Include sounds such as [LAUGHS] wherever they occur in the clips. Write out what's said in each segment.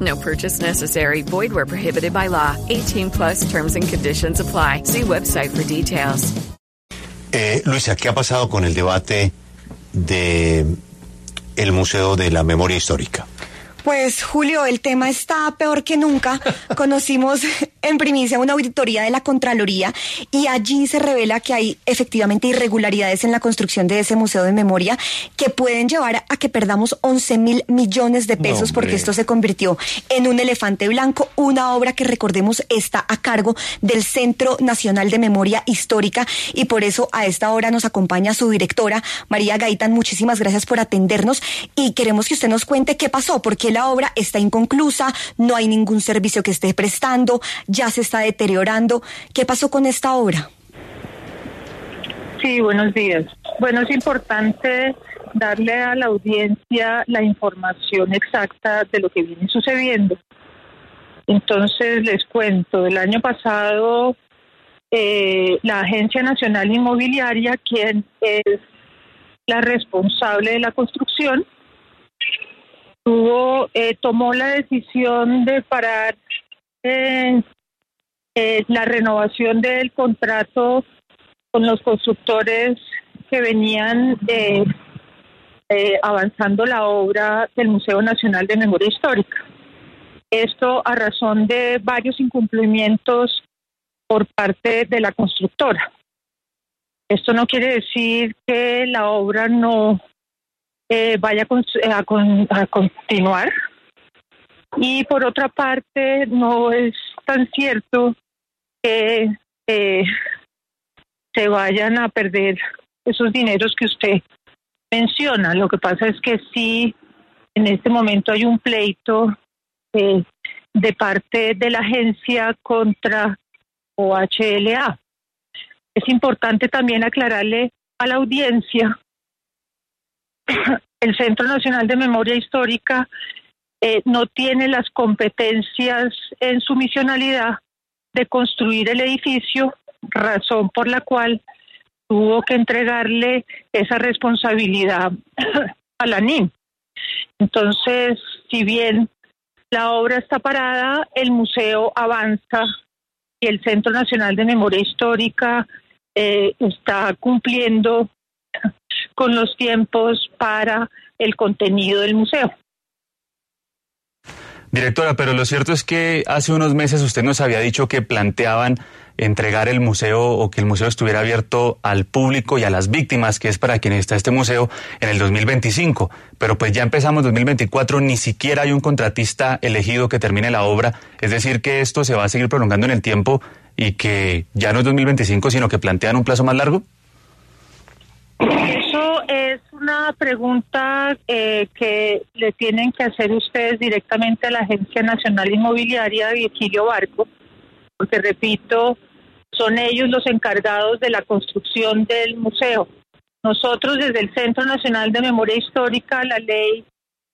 No purchase necessary. Void where prohibited by law. 18 plus terms and conditions apply. See website for details. Eh, Luisa, ¿qué ha pasado con el debate de el Museo de la Memoria Histórica? Pues Julio, el tema está peor que nunca. [LAUGHS] Conocimos en primicia una auditoría de la Contraloría y allí se revela que hay efectivamente irregularidades en la construcción de ese museo de memoria que pueden llevar a que perdamos 11 mil millones de pesos porque esto se convirtió en un elefante blanco, una obra que recordemos está a cargo del Centro Nacional de Memoria Histórica y por eso a esta hora nos acompaña su directora María Gaitán. Muchísimas gracias por atendernos y queremos que usted nos cuente qué pasó, porque la obra está inconclusa, no hay ningún servicio que esté prestando, ya se está deteriorando. ¿Qué pasó con esta obra? Sí, buenos días. Bueno, es importante darle a la audiencia la información exacta de lo que viene sucediendo. Entonces les cuento, el año pasado eh, la Agencia Nacional Inmobiliaria, quien es la responsable de la construcción, tuvo, eh, tomó la decisión de parar eh, eh, la renovación del contrato con los constructores que venían eh, eh, avanzando la obra del Museo Nacional de Memoria Histórica. Esto a razón de varios incumplimientos por parte de la constructora. Esto no quiere decir que la obra no eh, vaya a, continuar. Y por otra parte, no es tan cierto que eh, se vayan a perder esos dineros que usted menciona. Lo que pasa es que sí, en este momento hay un pleito eh, de parte de la agencia contra OHLA. Es importante también aclararle a la audiencia [COUGHS] el Centro Nacional de Memoria Histórica eh, no tiene las competencias en su misionalidad de construir el edificio, razón por la cual tuvo que entregarle esa responsabilidad [CLEARS THROAT] a la NIM. Entonces, si bien la obra está parada, el museo avanza y el Centro Nacional de Memoria Histórica eh, está cumpliendo [CLEARS THROAT] con los tiempos para el contenido del museo. Directora, pero lo cierto es que hace unos meses usted nos había dicho que planteaban entregar el museo o que el museo estuviera abierto al público y a las víctimas, que es para quienes está este museo, en el 2025. Pero pues ya empezamos 2024, ni siquiera hay un contratista elegido que termine la obra. Es decir, que esto se va a seguir prolongando en el tiempo y que ya no es 2025, sino que plantean un plazo más largo. Es una pregunta eh, que le tienen que hacer ustedes directamente a la Agencia Nacional Inmobiliaria Virgilio Barco, porque repito, son ellos los encargados de la construcción del museo. Nosotros desde el Centro Nacional de Memoria Histórica, la ley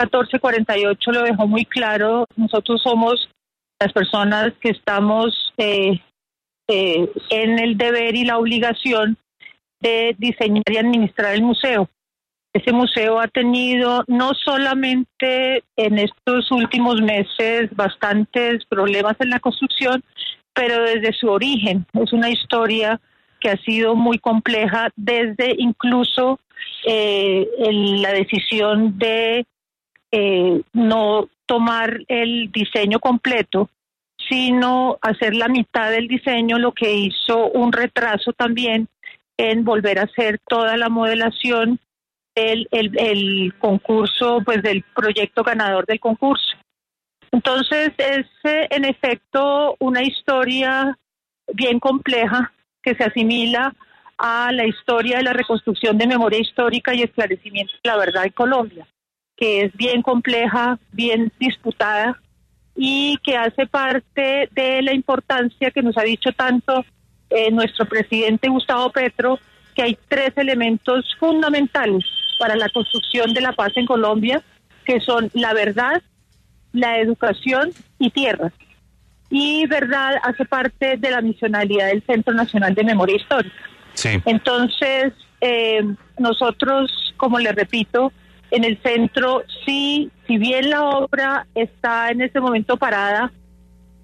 1448 lo dejó muy claro, nosotros somos las personas que estamos eh, eh, en el deber y la obligación de diseñar y administrar el museo. Ese museo ha tenido no solamente en estos últimos meses bastantes problemas en la construcción, pero desde su origen. Es una historia que ha sido muy compleja desde incluso eh, la decisión de eh, no tomar el diseño completo, sino hacer la mitad del diseño, lo que hizo un retraso también en volver a hacer toda la modelación del el, el concurso, pues del proyecto ganador del concurso. Entonces es eh, en efecto una historia bien compleja que se asimila a la historia de la reconstrucción de memoria histórica y esclarecimiento de la verdad en Colombia, que es bien compleja, bien disputada y que hace parte de la importancia que nos ha dicho tanto eh, nuestro presidente Gustavo Petro, que hay tres elementos fundamentales para la construcción de la paz en Colombia, que son la verdad, la educación y tierra. Y verdad hace parte de la misionalidad del Centro Nacional de Memoria Histórica. Sí. Entonces, eh, nosotros, como le repito, en el centro, sí, si bien la obra está en este momento parada,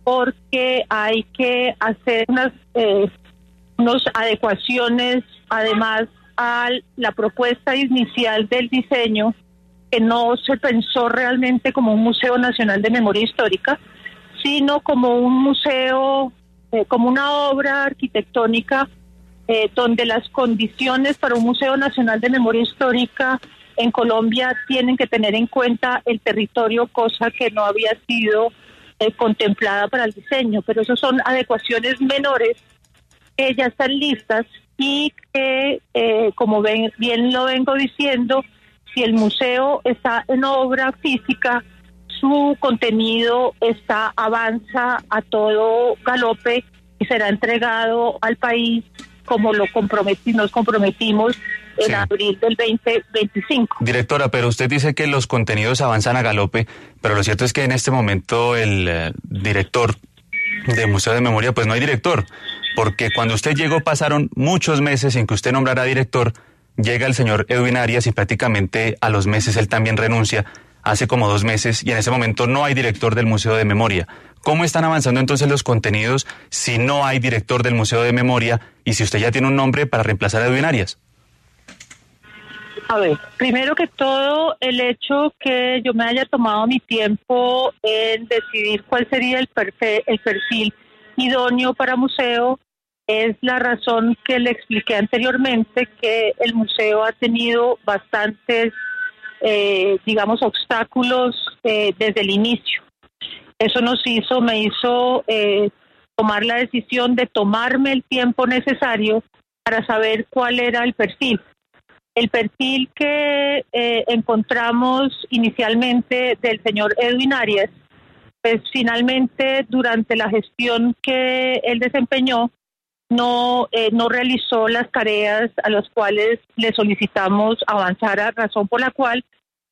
porque hay que hacer unas, eh, unas adecuaciones, además, a la propuesta inicial del diseño, que no se pensó realmente como un Museo Nacional de Memoria Histórica, sino como un museo, eh, como una obra arquitectónica eh, donde las condiciones para un Museo Nacional de Memoria Histórica en Colombia tienen que tener en cuenta el territorio, cosa que no había sido eh, contemplada para el diseño, pero eso son adecuaciones menores que ya están listas y que, como ven, bien lo vengo diciendo, si el museo está en obra física, su contenido está avanza a todo galope y será entregado al país como lo comprometí, nos comprometimos en Sí. abril del 2025. Directora, pero usted dice que los contenidos avanzan a galope, pero lo cierto es que en este momento el eh, director de Museo de Memoria, pues no hay director, porque cuando usted llegó pasaron muchos meses sin que usted nombrara director, llega el señor Edwin Arias y prácticamente a los meses él también renuncia, hace como dos meses, y en ese momento no hay director del Museo de Memoria. ¿Cómo están avanzando entonces los contenidos si no hay director del Museo de Memoria y si usted ya tiene un nombre para reemplazar a Edwin Arias? A ver, primero que todo, el hecho que yo me haya tomado mi tiempo en decidir cuál sería el perfil, el perfil idóneo para museo es la razón que le expliqué anteriormente, que el museo ha tenido bastantes, eh, digamos, obstáculos eh, desde el inicio. Eso nos hizo, me hizo eh, tomar la decisión de tomarme el tiempo necesario para saber cuál era el perfil. El perfil que eh, encontramos inicialmente del señor Edwin Arias, pues finalmente durante la gestión que él desempeñó, no, eh, no realizó las tareas a las cuales le solicitamos avanzar, razón por la cual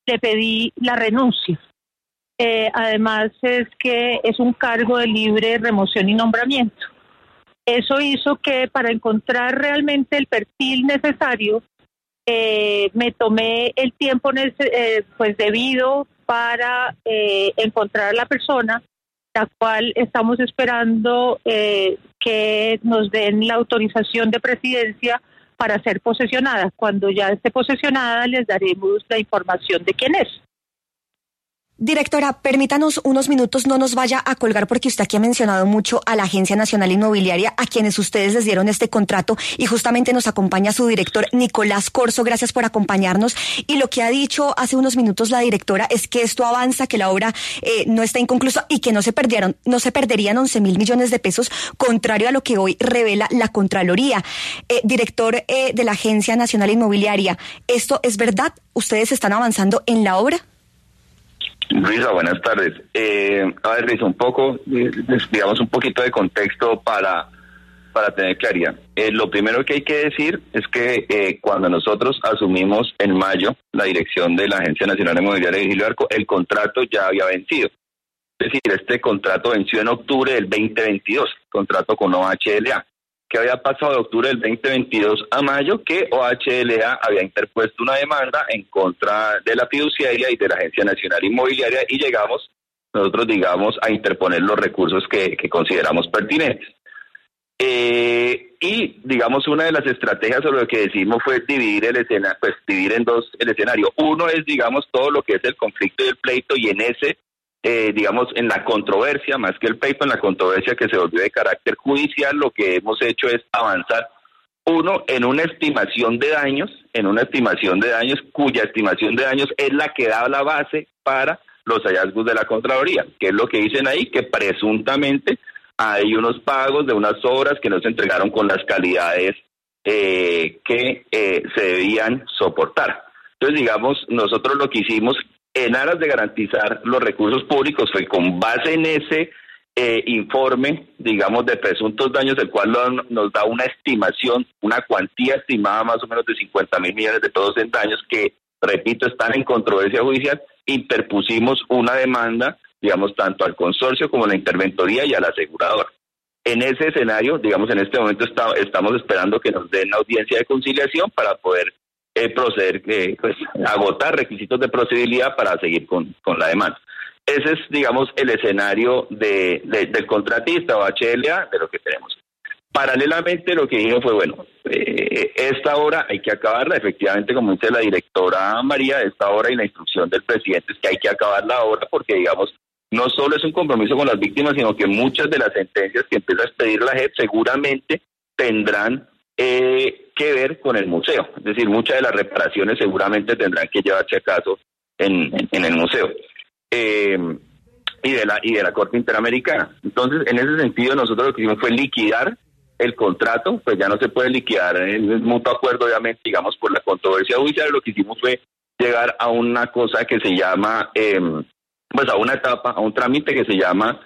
le pedí la renuncia. Eh, además es que es un cargo de libre remoción y nombramiento. Eso hizo que para encontrar realmente el perfil necesario, eh, me tomé el tiempo eh, pues debido para eh, encontrar a la persona, la cual estamos esperando eh, que nos den la autorización de presidencia para ser posesionada. Cuando ya esté posesionada, les daremos la información de quién es. Directora, permítanos unos minutos, no nos vaya a colgar porque usted aquí ha mencionado mucho a la Agencia Nacional Inmobiliaria, a quienes ustedes les dieron este contrato y justamente nos acompaña su director Nicolás Corso. Gracias por acompañarnos. Y lo que ha dicho hace unos minutos la directora es que esto avanza, que la obra eh, no está inconclusa y que no se perdieron, no se perderían 11 mil millones de pesos, contrario a lo que hoy revela la Contraloría. Eh, director eh, de la Agencia Nacional Inmobiliaria, ¿esto es verdad? ¿Ustedes están avanzando en la obra? Luisa, buenas tardes. Eh, a ver, Luisa, un poco, eh, les- digamos, un poquito de contexto para, para tener claridad. Eh, lo primero que hay que decir es que eh, cuando nosotros asumimos en mayo la dirección de la Agencia Nacional Movilidad de Vigilio Arco, el contrato ya había vencido. Es decir, este contrato venció en octubre del 2022, contrato con OHLA. ¿Qué había pasado de octubre del 2022 a mayo? Que OHLA había interpuesto una demanda en contra de la fiduciaria y de la Agencia Nacional Inmobiliaria y llegamos, nosotros digamos, a interponer los recursos que, que consideramos pertinentes. Eh, y digamos una de las estrategias sobre lo que decimos fue dividir el escena, pues dividir en dos el escenario. Uno es digamos todo lo que es el conflicto y el pleito y en ese eh, digamos en la controversia más que el pleito en la controversia que se volvió de carácter judicial lo que hemos hecho es avanzar Uno, en una estimación de daños, en una estimación de daños, cuya estimación de daños es la que da la base para los hallazgos de la Contraloría, que es lo que dicen ahí, que presuntamente hay unos pagos de unas obras que no se entregaron con las calidades eh, que eh, se debían soportar. Entonces, digamos, nosotros lo que hicimos en aras de garantizar los recursos públicos fue con base en ese eh, informe, digamos, de presuntos daños, el cual nos da una estimación, una cuantía estimada más o menos de 50 mil millones de pesos en daños que, repito, están en controversia judicial, interpusimos una demanda, digamos, tanto al consorcio como a la interventoría y al asegurador. En ese escenario, digamos, en este momento estamos esperando que nos den la audiencia de conciliación para poder proceder, eh, pues, agotar requisitos de procedibilidad para seguir con, con la demanda. Ese es, digamos, el escenario de, del contratista o HLA de lo que tenemos. Paralelamente, lo que dijo fue, bueno, eh, esta hora hay que acabarla. Efectivamente, como dice la directora María, esta hora y la instrucción del presidente es que hay que acabarla ahora porque, digamos, no solo es un compromiso con las víctimas, sino que muchas de las sentencias que empieza a expedir la JEP seguramente tendrán eh, que ver con el museo. Es decir, muchas de las reparaciones seguramente tendrán que llevarse a caso en, el museo. Eh, y de la y de la Corte Interamericana. Entonces, en ese sentido, nosotros lo que hicimos fue liquidar el contrato, pues ya no se puede liquidar en el mutuo acuerdo, obviamente, digamos, por la controversia judicial. Lo que hicimos fue llegar a una cosa que se llama, em, pues a una etapa, a un trámite que se llama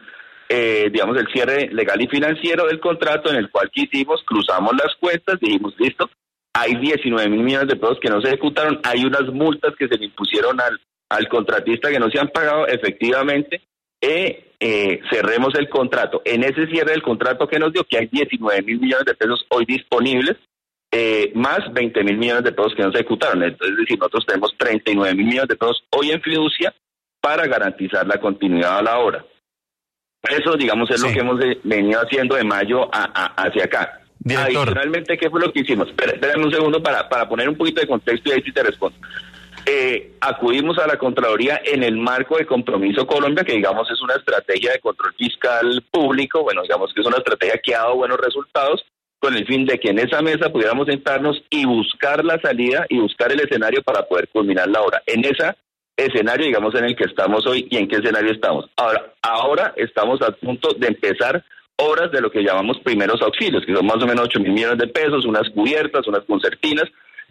eh, digamos, el cierre legal y financiero del contrato en el cual quisimos, cruzamos las cuentas, dijimos, listo, hay 19 mil millones de pesos que no se ejecutaron, hay unas multas que se le impusieron al, al contratista que no se han pagado efectivamente, eh, eh, cerremos el contrato. En ese cierre del contrato que nos dio, que hay 19 mil millones de pesos hoy disponibles, eh, más 20 mil millones de pesos que no se ejecutaron. Entonces, es decir, nosotros tenemos 39 mil millones de pesos hoy en fiducia para garantizar la continuidad a la obra. Eso, digamos, es lo que hemos venido haciendo de mayo hacia acá. Adicionalmente, ¿qué fue lo que hicimos? Espérame un segundo para, para poner un poquito de contexto y ahí sí te respondo. Eh, acudimos a la Contraloría en el marco de Compromiso Colombia, que digamos es una estrategia de control fiscal público, bueno, digamos que es una estrategia que ha dado buenos resultados, con el fin de que en esa mesa pudiéramos sentarnos y buscar la salida y buscar el escenario para poder culminar la obra. En esa escenario, digamos, en el que estamos hoy y en qué escenario estamos. Ahora, ahora estamos a punto de empezar obras de lo que llamamos primeros auxilios, que son más o menos 8 mil millones de pesos, unas cubiertas, unas concertinas,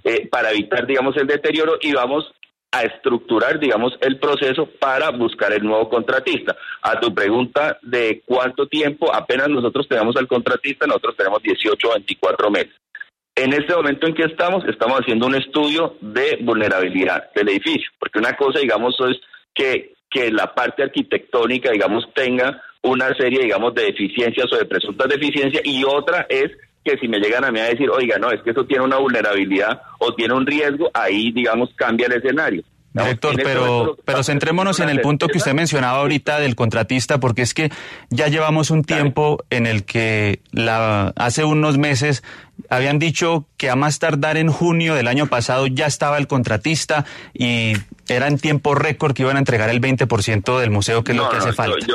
eh, para evitar, digamos, el deterioro y vamos a estructurar, digamos, el proceso para buscar el nuevo contratista. A tu pregunta de cuánto tiempo, apenas nosotros tenemos al contratista, nosotros tenemos 18 o 24 meses. En este momento en que estamos, estamos haciendo un estudio de vulnerabilidad del edificio, porque una cosa, digamos, es que, que la parte arquitectónica, digamos, tenga una serie, digamos, de deficiencias o de presuntas deficiencias, y otra es que si me llegan a mí a decir, oiga, no, es que eso tiene una vulnerabilidad o tiene un riesgo, ahí, digamos, cambia el escenario. Director, este pero, pero centrémonos en el punto que usted mencionaba ahorita del contratista, porque es que ya llevamos un tiempo en el que la, hace unos meses habían dicho que a más tardar en junio del año pasado ya estaba el contratista y era en tiempo récord que iban a entregar el 20% del museo, que es lo que hace falta.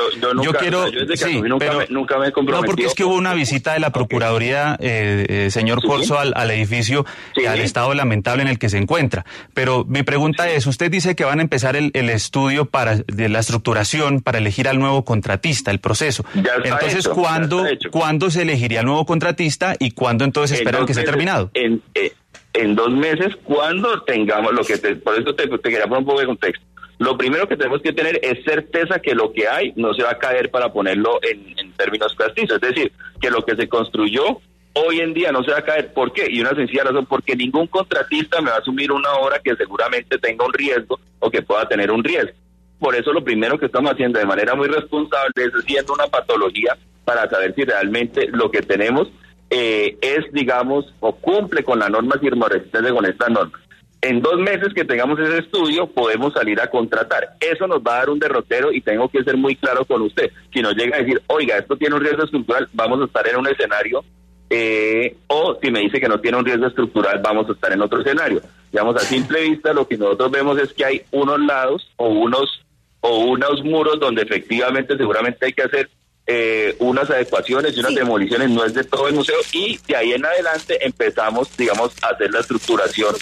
Yo, quiero, sí, nunca, me, nunca me No, porque es que hubo una visita de la Procuraduría, eh, eh, señor Corso, al, edificio, al estado lamentable en el que se encuentra. Pero mi pregunta es, usted dice que van a empezar el, estudio para de la estructuración para elegir al nueo contratista, el proceso. Entonces, ¿cuándo, se elegiría el nuevo contratista y cuándo entonces esperan que esté terminado? En, eh, en dos meses cuando tengamos lo que te, por eso te, quería poner un poco de contexto. Lo primero que tenemos que tener es certeza que lo que hay no se va a caer para ponerlo en, términos castizos, es decir, que lo que se construyó hoy en día no se va a caer. ¿Por qué? Y una sencilla razón, porque ningún contratista me va a asumir una obra que seguramente tenga un riesgo o que pueda tener un riesgo. Por eso lo primero que estamos haciendo de manera muy responsable es haciendo una patología para saber si realmente lo que tenemos eh, es, digamos, o cumple con la norma y con estas normas. En dos meses que tengamos ese estudio, podemos salir a contratar. Eso nos va a dar un derrotero y tengo que ser muy claro con usted. Si nos llega a decir, oiga, esto tiene un riesgo estructural, vamos a estar en un escenario, eh, o si me dice que no tiene un riesgo estructural, vamos a estar en otro escenario. Digamos, a simple vista, lo que nosotros vemos es que hay unos lados o unos o unos muros donde efectivamente seguramente hay que hacer eh, unas adecuaciones y unas demoliciones, no es de todo el museo, y de ahí en adelante empezamos, digamos, a hacer la estructuración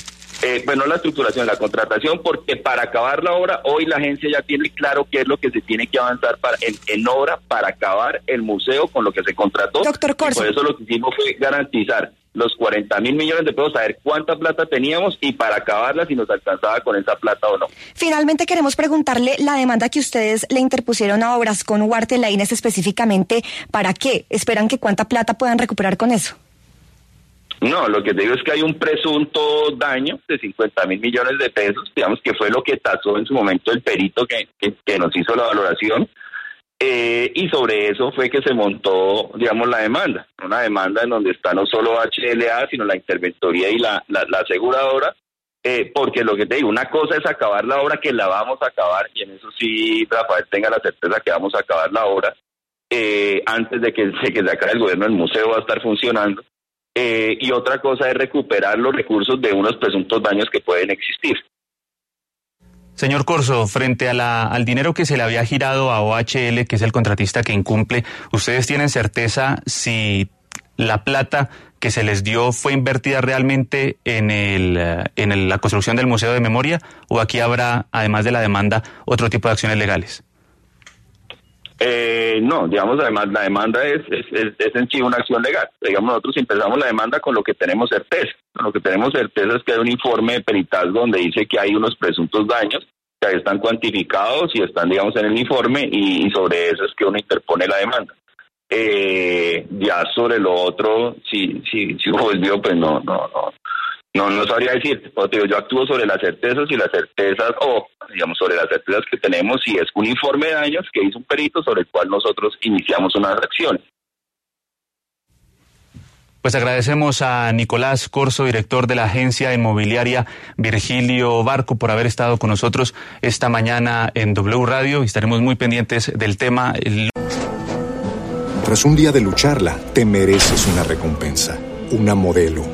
eh, bueno, la estructuración, la contratación, porque para acabar la obra, hoy la agencia ya tiene claro qué es lo que se tiene que avanzar para, en, obra para acabar el museo con lo que se contrató. Doctor Corso. Por eso lo que hicimos fue garantizar los 40 mil millones de pesos, saber cuánta plata teníamos y para acabarla si nos alcanzaba con esa plata o no. Finalmente queremos preguntarle la demanda que ustedes le interpusieron a obras con Huarte Laines específicamente, ¿para qué? ¿Esperan que cuánta plata puedan recuperar con eso? No, lo que te digo es que hay un presunto daño de 50 mil millones de pesos, digamos que fue lo que tasó en su momento el perito que, que, nos hizo la valoración, eh, y sobre eso fue que se montó, digamos, la demanda, una demanda en donde está no solo HLA, sino la interventoría y la, aseguradora, eh, porque lo que te digo, una cosa es acabar la obra, que la vamos a acabar, y en eso sí, Rafael tenga la certeza que vamos a acabar la obra, eh, antes de que, se, que se acabe el gobierno, el museo va a estar funcionando, eh, y otra cosa es recuperar los recursos de unos presuntos daños que pueden existir. Señor Corso, frente a la, al dinero que se le había girado a OHL, que es el contratista que incumple, ¿ustedes tienen certeza si la plata que se les dio fue invertida realmente en, el, eh, en la construcción del Museo de Memoria o aquí habrá, además de la demanda, otro tipo de acciones legales? Eh, no, digamos, además, la demanda es, es, es, en sí una acción legal. Digamos, nosotros empezamos la demanda con lo que tenemos certeza. Lo que tenemos certeza es que hay un informe de perital donde dice que hay unos presuntos daños que están cuantificados y están, digamos, en el informe y, sobre eso es que uno interpone la demanda. Eh, ya sobre lo otro, si, si, si volvió, pues no, no, no, no, no sabría decir, yo actúo sobre las certezas y las certezas, o digamos sobre las certezas que tenemos, y es un informe de daños que hizo un perito sobre el cual nosotros iniciamos unas acciones. Pues agradecemos a Nicolás Corso, director de la agencia inmobiliaria Virgilio Barco, por haber estado con nosotros esta mañana en W Radio y estaremos muy pendientes del tema. Tras un día de lucharla, te mereces una recompensa, una modelo